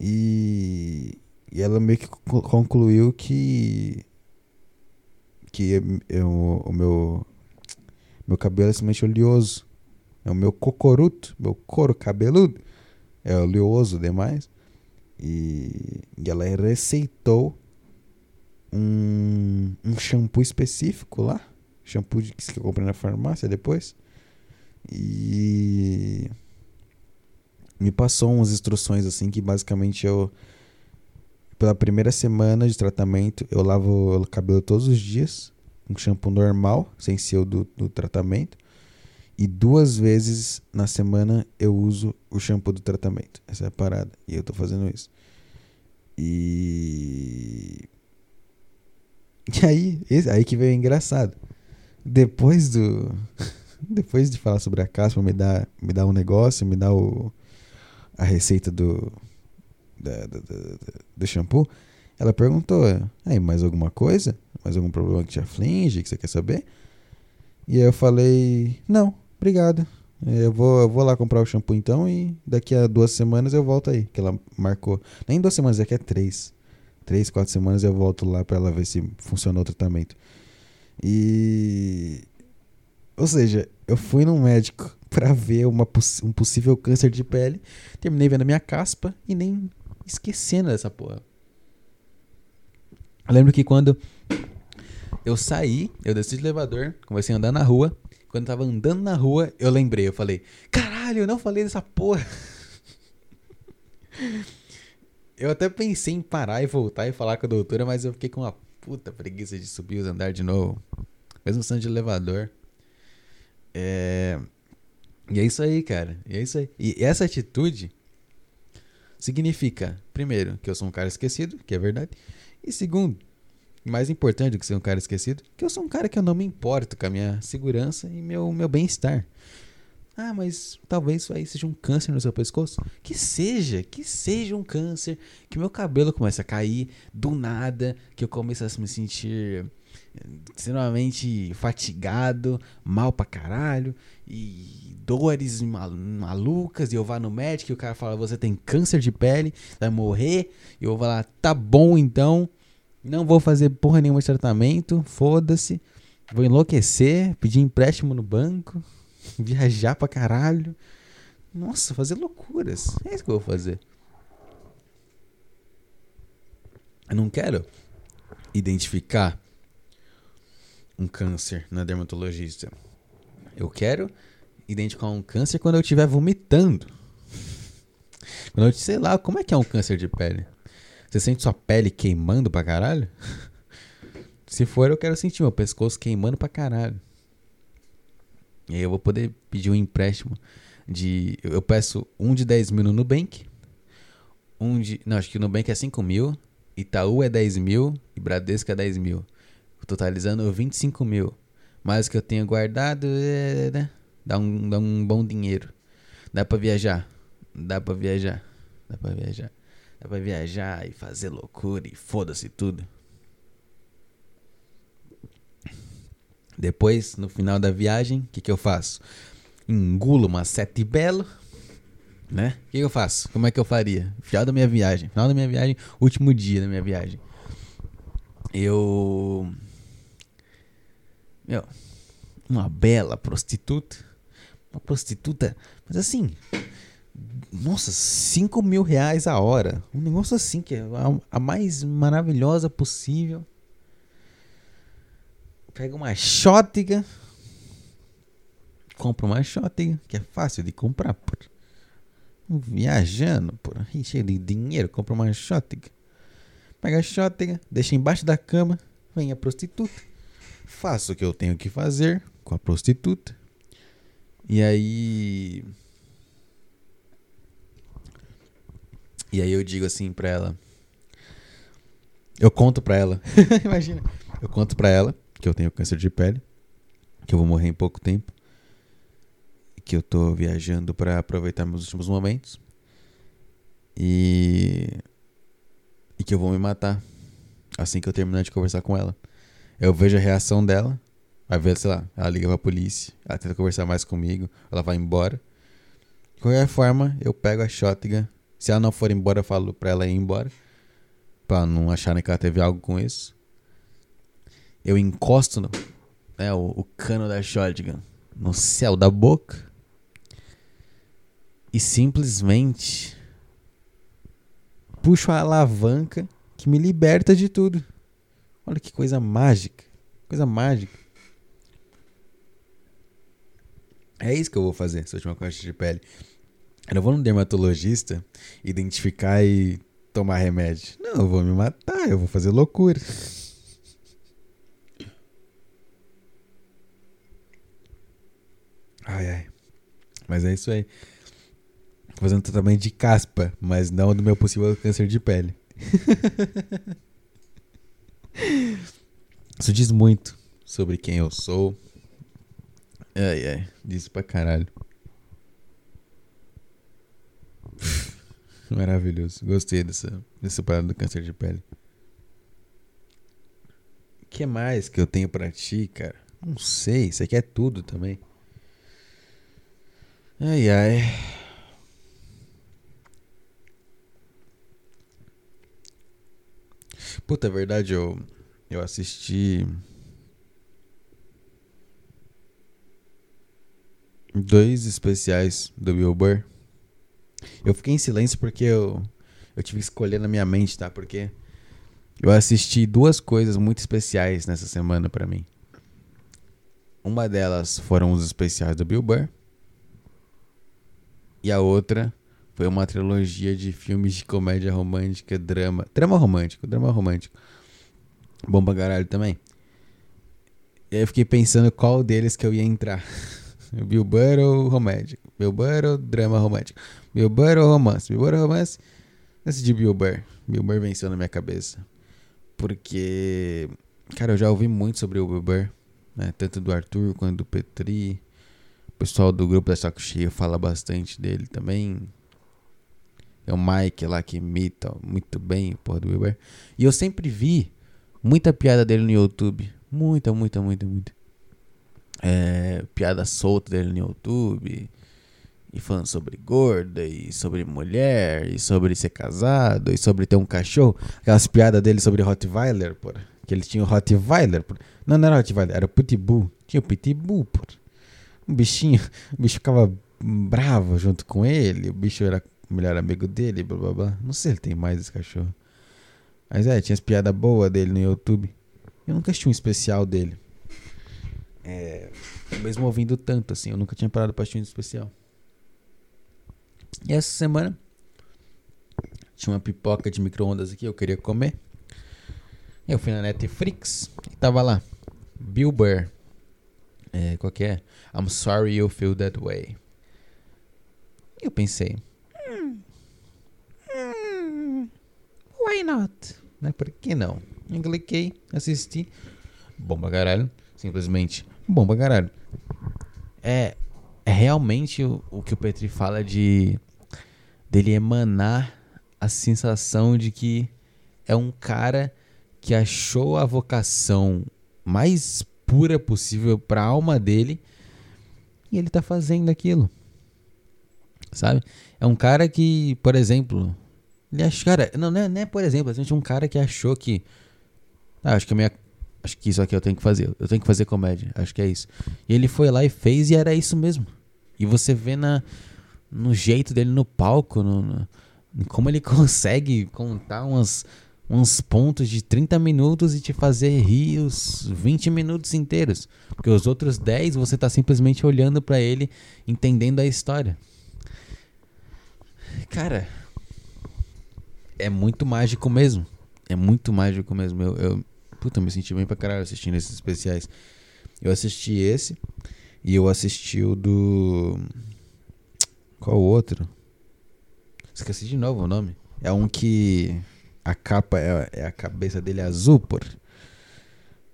E, e ela meio que concluiu que que eu, o meu meu cabelo é simplesmente oleoso. É o meu cocoruto, meu couro cabeludo é oleoso demais. E, e ela receitou um, um shampoo específico lá. Shampoo de, que eu comprei na farmácia depois. E me passou umas instruções assim que basicamente eu pela primeira semana de tratamento eu lavo o cabelo todos os dias um shampoo normal sem ser o do, do tratamento e duas vezes na semana eu uso o shampoo do tratamento essa é a parada e eu tô fazendo isso e [LAUGHS] e aí, esse, aí que veio engraçado. Depois do. [LAUGHS] Depois de falar sobre a caspa, me dá, me dá um negócio, me dá o, a receita do, da, da, do shampoo. Ela perguntou: aí, mais alguma coisa? Mais algum problema que te aflige, que você quer saber? E aí eu falei: não, obrigado. Eu vou, eu vou lá comprar o shampoo então e daqui a duas semanas eu volto aí. Que ela marcou. Nem duas semanas, daqui a três. Três, quatro semanas eu volto lá pra ela ver se funcionou o tratamento. E. Ou seja, eu fui num médico [LAUGHS] pra ver uma, um possível câncer de pele. Terminei vendo a minha caspa e nem esquecendo dessa porra. Eu lembro que quando eu saí, eu desci de elevador, comecei a andar na rua. Quando eu tava andando na rua, eu lembrei, eu falei, caralho, eu não falei dessa porra. [LAUGHS] eu até pensei em parar e voltar e falar com a doutora, mas eu fiquei com uma puta preguiça de subir os andares de novo. Mesmo sendo de elevador. É... E é isso aí, cara. E é isso aí. E essa atitude significa, primeiro, que eu sou um cara esquecido, que é verdade. E segundo, mais importante do que ser um cara esquecido, que eu sou um cara que eu não me importo com a minha segurança e meu, meu bem-estar. Ah, mas talvez isso aí seja um câncer no seu pescoço. Que seja, que seja um câncer, que meu cabelo comece a cair do nada, que eu comece a me sentir extremamente fatigado, mal pra caralho, e dores malucas, e eu vá no médico e o cara fala, você tem câncer de pele, vai morrer, e eu vou falar, tá bom então, não vou fazer porra nenhuma de tratamento. Foda-se. Vou enlouquecer, pedir empréstimo no banco, [LAUGHS] viajar pra caralho. Nossa, fazer loucuras. É isso que eu vou fazer. Eu não quero identificar um câncer na dermatologista. Eu quero identificar um câncer quando eu estiver vomitando. Quando eu, sei lá, como é que é um câncer de pele? Você sente sua pele queimando pra caralho? [LAUGHS] Se for, eu quero sentir meu pescoço queimando pra caralho. E aí eu vou poder pedir um empréstimo de. Eu peço um de 10 mil no Nubank. Um de. Não, acho que o Nubank é 5 mil. Itaú é 10 mil. E Bradesco é 10 mil. Totalizando 25 mil. Mais o que eu tenho guardado. É, né? Dá, um, dá um bom dinheiro. Dá pra viajar. Dá pra viajar. Dá pra viajar. Dá pra viajar e fazer loucura e foda-se tudo. Depois, no final da viagem, o que, que eu faço? Engulo uma sete belo, né? O que, que eu faço? Como é que eu faria? Final da minha viagem. Final da minha viagem, último dia da minha viagem. Eu. Meu, uma bela prostituta. Uma prostituta, mas assim, nossa, 5 mil reais a hora. Um negócio assim, que é a, a mais maravilhosa possível. Pega uma shotgun. Compra uma shotgun, que é fácil de comprar, por Viajando, por cheio de dinheiro, compra uma shotgun. Pega a shotgun, deixa embaixo da cama, vem a prostituta. Faço o que eu tenho que fazer com a prostituta. E aí E aí eu digo assim pra ela. Eu conto pra ela. [LAUGHS] Imagina. Eu conto pra ela que eu tenho câncer de pele. Que eu vou morrer em pouco tempo. Que eu tô viajando para aproveitar meus últimos momentos. E. E que eu vou me matar. Assim que eu terminar de conversar com ela. Eu vejo a reação dela. Vai ver, sei lá, ela liga pra polícia. Ela tenta conversar mais comigo. Ela vai embora. De qualquer forma, eu pego a shotgun se ela não for embora, eu falo pra ela ir embora. Pra não acharem que ela teve algo com isso. Eu encosto no, né, o, o cano da shotgun no céu da boca. E simplesmente puxo a alavanca que me liberta de tudo. Olha que coisa mágica. Coisa mágica. É isso que eu vou fazer, essa última corte de pele. Eu não vou no dermatologista identificar e tomar remédio. Não, eu vou me matar, eu vou fazer loucura. Ai, ai. Mas é isso aí. Tô fazendo tratamento de caspa, mas não do meu possível câncer de pele. [LAUGHS] Isso diz muito sobre quem eu sou. Ai, ai. Diz pra caralho. [LAUGHS] Maravilhoso. Gostei dessa, dessa parada do câncer de pele. O que mais que eu tenho pra ti, cara? Não sei. Isso aqui é tudo também. Ai, ai. Puta, é verdade, eu, eu assisti. Dois especiais do Bill Burr. Eu fiquei em silêncio porque eu, eu tive que escolher na minha mente, tá? Porque eu assisti duas coisas muito especiais nessa semana para mim. Uma delas foram os especiais do Bill Burr. E a outra foi uma trilogia de filmes de comédia romântica, drama. Drama romântico, drama romântico. Bom pra caralho também. E aí eu fiquei pensando qual deles que eu ia entrar. [LAUGHS] Bill Burr ou romântico? Bill Burr ou drama romântico? Bill Burr ou romance? Bill Burr ou romance? Decidi Bill Burr. Bill Burr venceu na minha cabeça. Porque, cara, eu já ouvi muito sobre o Bill Burr. Né? Tanto do Arthur quanto do Petri. O pessoal do grupo da Saco Cheio fala bastante dele também. É o Mike lá que imita muito bem o porra do Bill Burr. E eu sempre vi muita piada dele no YouTube. Muita, muita, muita, muita. É, piada solta dele no YouTube. E falando sobre gorda, e sobre mulher, e sobre ser casado, e sobre ter um cachorro. Aquelas piadas dele sobre Rottweiler, porra. Que ele tinha o Rottweiler. Porra. Não, não era Rottweiler, era o Pitbull. Tinha o Pitbull, porra. Um bichinho, o bicho ficava bravo junto com ele. O bicho era o melhor amigo dele, blá blá blá. Não sei se ele tem mais esse cachorro. Mas é, tinha as piadas boas dele no YouTube. Eu nunca assisti um especial dele. É, mesmo ouvindo tanto assim, eu nunca tinha parado pra assistir um especial. E essa semana tinha uma pipoca de micro-ondas aqui, eu queria comer. Eu fui na Netflix e tava lá. Bill Burr. É, qual que é? I'm sorry you feel that way. Eu pensei. Why not? Né? Por que não? Eu cliquei, assisti. Bom pra caralho. Simplesmente bom pra caralho. É, é realmente o, o que o Petri fala de dele emanar a sensação de que é um cara que achou a vocação mais pura possível para a alma dele e ele tá fazendo aquilo. Sabe? É um cara que, por exemplo, ele acha, cara, não, não é, não é por exemplo, é um cara que achou que ah, acho que a minha acho que isso aqui eu tenho que fazer. Eu tenho que fazer comédia. Acho que é isso. E ele foi lá e fez e era isso mesmo. E você vê na no jeito dele no palco, no, no, como ele [LAUGHS] consegue contar umas, uns pontos de 30 minutos e te fazer rir os 20 minutos inteiros. Porque os outros 10 você tá simplesmente olhando para ele, entendendo a história. Cara, é muito mágico mesmo. É muito mágico mesmo. Eu, eu, puta, me senti bem pra caralho assistindo esses especiais. Eu assisti esse e eu assisti o do qual o outro? Esqueci de novo o nome. É um que a capa é, é a cabeça dele azul, por.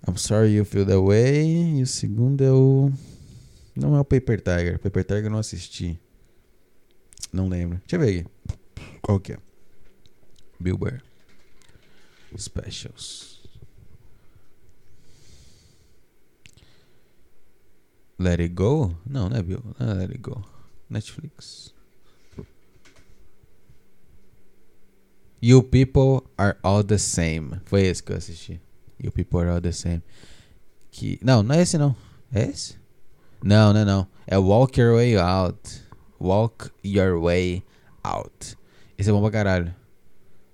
I'm sorry you feel that way. E o segundo é o. Não é o Paper Tiger. Paper Tiger eu não assisti. Não lembro. Deixa eu ver aqui. Qual que é? Bill Burr. Specials. Let It Go? Não, não é Bill. Não é Let It Go. Netflix. You People Are All the Same. Foi esse que eu assisti. You People Are All the Same. Que... Não, não é esse não. É esse? Não, não é não. É Walk Your Way Out. Walk Your Way Out. Esse é bom pra caralho.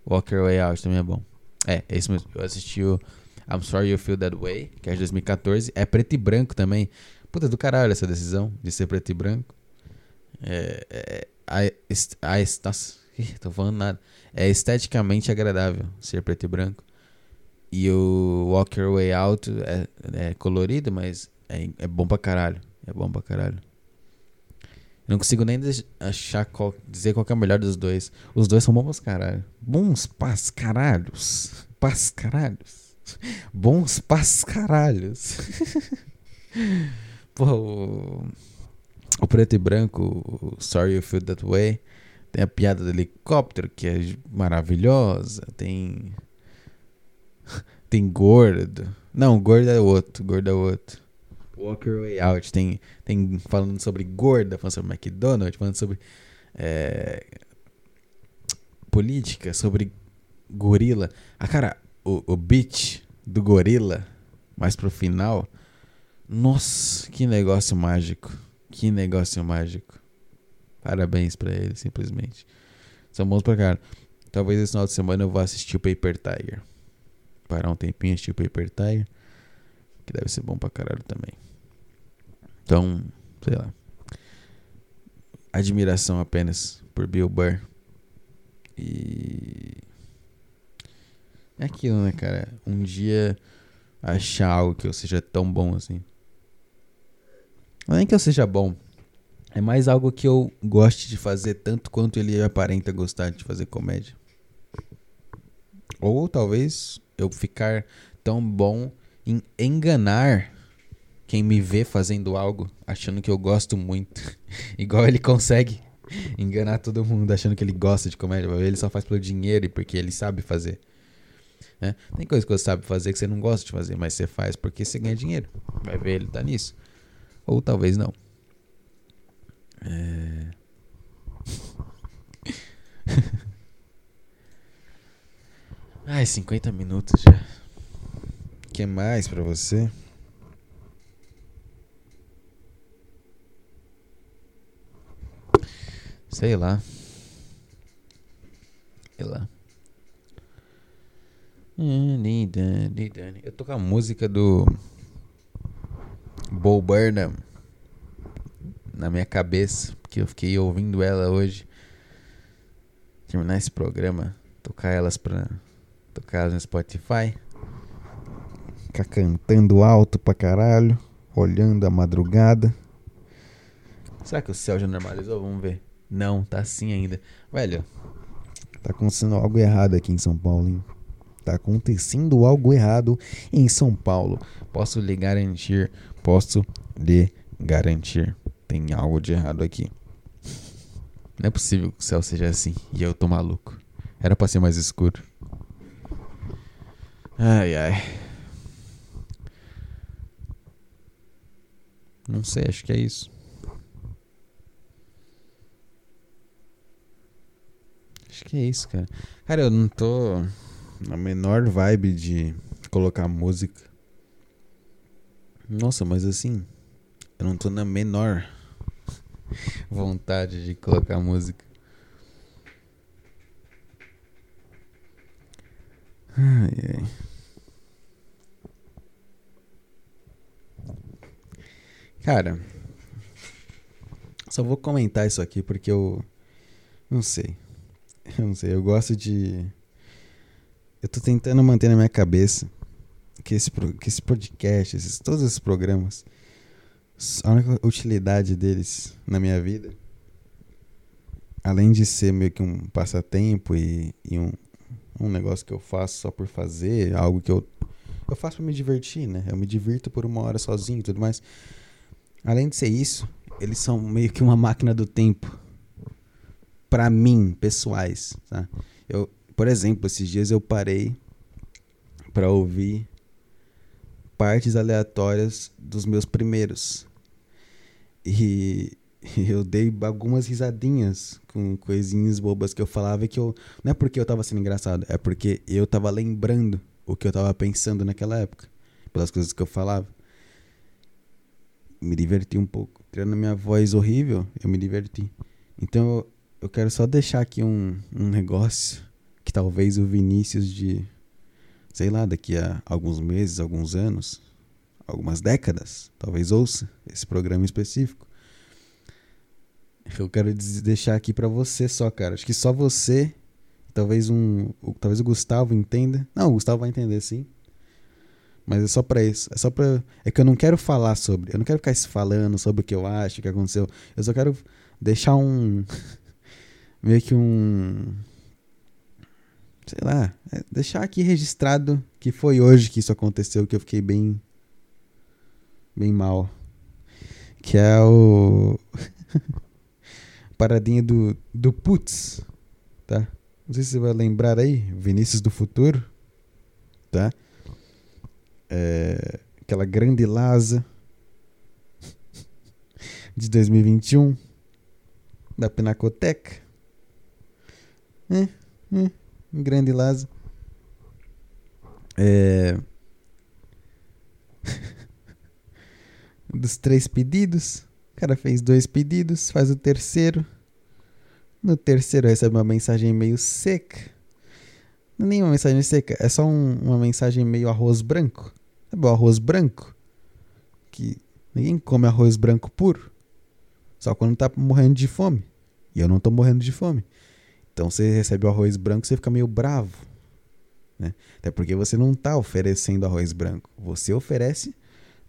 Walk Your Way Out também é bom. É, é isso mesmo. Eu assisti o I'm Sorry You Feel That Way, que é de 2014. É preto e branco também. Puta do caralho essa decisão de ser preto e branco. É, é, a, a, a, nossa, tô falando nada. É esteticamente agradável ser preto e branco. E o Walk Your Way Out é, é colorido, mas é, é bom pra caralho. É bom pra caralho. Não consigo nem achar qual, dizer qual é o melhor dos dois. Os dois são bons caralho. Bons pás caralhos. Caralhos. Bons pás caralhos. [LAUGHS] Pô, o o preto e branco, o Sorry You Feel That Way, tem a piada do helicóptero, que é maravilhosa. Tem. [LAUGHS] Tem gordo. Não, gordo é outro. Gordo é outro. Walker Way Out. Tem, tem falando sobre gorda, falando sobre McDonald's, falando sobre é, política, sobre gorila. Ah, cara, o, o beat do gorila, mais pro final. Nossa, que negócio mágico. Que negócio mágico. Parabéns pra ele, simplesmente. São bons pra cara. Talvez esse final de semana eu vá assistir o Paper Tiger. Parar um tempinho assistir o Paper Tiger. Que deve ser bom pra caralho também. Então, sei lá. Admiração apenas por Bill Burr. E. É aquilo, né, cara? Um dia achar algo que eu seja tão bom assim. Não é que eu seja bom. É mais algo que eu goste de fazer tanto quanto ele aparenta gostar de fazer comédia. Ou talvez eu ficar tão bom em enganar quem me vê fazendo algo, achando que eu gosto muito. [LAUGHS] Igual ele consegue enganar todo mundo achando que ele gosta de comédia. Ele só faz pelo dinheiro e porque ele sabe fazer. É? Tem coisa que você sabe fazer que você não gosta de fazer, mas você faz porque você ganha dinheiro. Vai ver, ele tá nisso. Ou talvez não. É... [LAUGHS] Ai, 50 minutos já. O que mais pra você? Sei lá. Sei lá. Eu tô com a música do Bo Burnham na minha cabeça, porque eu fiquei ouvindo ela hoje. Terminar esse programa, tocar elas pra tocar elas no Spotify. Ficar cantando alto pra caralho, olhando a madrugada. Será que o céu já normalizou? Vamos ver. Não, tá assim ainda. Velho, tá acontecendo algo errado aqui em São Paulo, hein? Tá acontecendo algo errado em São Paulo. Posso lhe garantir, posso lhe garantir. Tem algo de errado aqui. Não é possível que o céu seja assim e eu tô maluco. Era pra ser mais escuro. Ai, ai. Não sei, acho que é isso. Acho que é isso, cara. Cara, eu não tô na menor vibe de colocar música. Nossa, mas assim, eu não tô na menor vontade de colocar música. Ai, ai. Cara, só vou comentar isso aqui porque eu não sei. Eu não sei, eu gosto de. Eu tô tentando manter na minha cabeça que esse, que esse podcast, esses, todos esses programas, a única utilidade deles na minha vida, além de ser meio que um passatempo e, e um, um negócio que eu faço só por fazer, algo que eu, eu faço pra me divertir, né? Eu me divirto por uma hora sozinho e tudo mais. Além de ser isso, eles são meio que uma máquina do tempo para mim, pessoais, tá? Eu, por exemplo, esses dias eu parei para ouvir partes aleatórias dos meus primeiros. E [LAUGHS] eu dei algumas risadinhas com coisinhas bobas que eu falava que eu. Não é porque eu tava sendo engraçado, é porque eu tava lembrando o que eu tava pensando naquela época. Pelas coisas que eu falava. Me diverti um pouco. Tirando minha voz horrível, eu me diverti. Então eu quero só deixar aqui um, um negócio que talvez o Vinícius de, sei lá, daqui a alguns meses, alguns anos, algumas décadas, talvez ouça esse programa específico. Eu quero deixar aqui para você só, cara. Acho que só você, talvez um, talvez o Gustavo entenda. Não, o Gustavo vai entender sim. Mas é só para isso. É só para é que eu não quero falar sobre, eu não quero ficar falando sobre o que eu acho, o que aconteceu. Eu só quero deixar um meio que um. Sei lá, é deixar aqui registrado que foi hoje que isso aconteceu, que eu fiquei bem. bem mal. Que é o. [LAUGHS] Paradinha do, do Putz, tá? Não sei se você vai lembrar aí, Vinícius do Futuro, tá? É, aquela grande Laza [LAUGHS] de 2021 da Pinacoteca. É, é, um grande Lázaro. É... [LAUGHS] Dos três pedidos, o cara fez dois pedidos, faz o terceiro. No terceiro recebe uma mensagem meio seca. Não é nem uma mensagem seca, é só um, uma mensagem meio arroz branco. Sabe o arroz branco? Que ninguém come arroz branco puro. Só quando tá morrendo de fome. E eu não tô morrendo de fome. Então você recebe o arroz branco, você fica meio bravo. Né? Até porque você não tá oferecendo arroz branco. Você oferece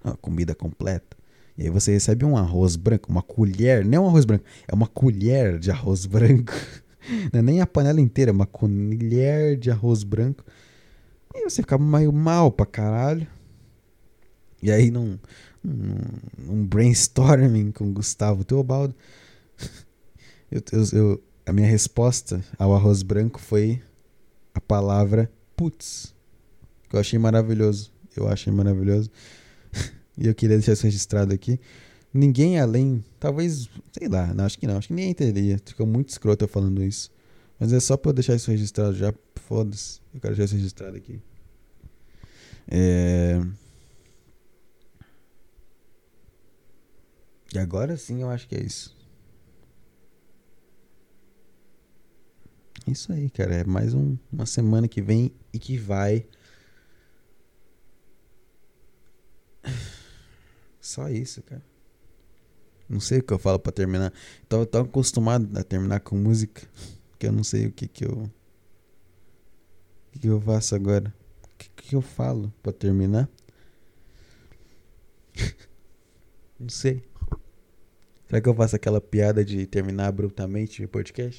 a comida completa. E aí você recebe um arroz branco, uma colher, não é um arroz branco, é uma colher de arroz branco. [LAUGHS] Não é nem a panela inteira, é uma colher de arroz branco. E você fica meio mal pra caralho. E aí num, num, num brainstorming com Gustavo Teobaldo, [LAUGHS] eu, eu, a minha resposta ao arroz branco foi a palavra putz. Que eu achei maravilhoso. Eu achei maravilhoso. [LAUGHS] e eu queria deixar isso registrado aqui. Ninguém além, talvez, sei lá, não, acho que não, acho que ninguém entenderia. Ficou muito escroto eu falando isso. Mas é só pra eu deixar isso registrado já. Foda-se. Eu quero deixar isso registrado aqui. É... E agora sim eu acho que é isso. Isso aí, cara. É mais um, uma semana que vem e que vai. Só isso, cara. Não sei o que eu falo pra terminar. Tô tão acostumado a terminar com música que eu não sei o que que eu. O que, que eu faço agora? O que, que eu falo pra terminar? [LAUGHS] não sei. Será que eu faço aquela piada de terminar abruptamente o podcast?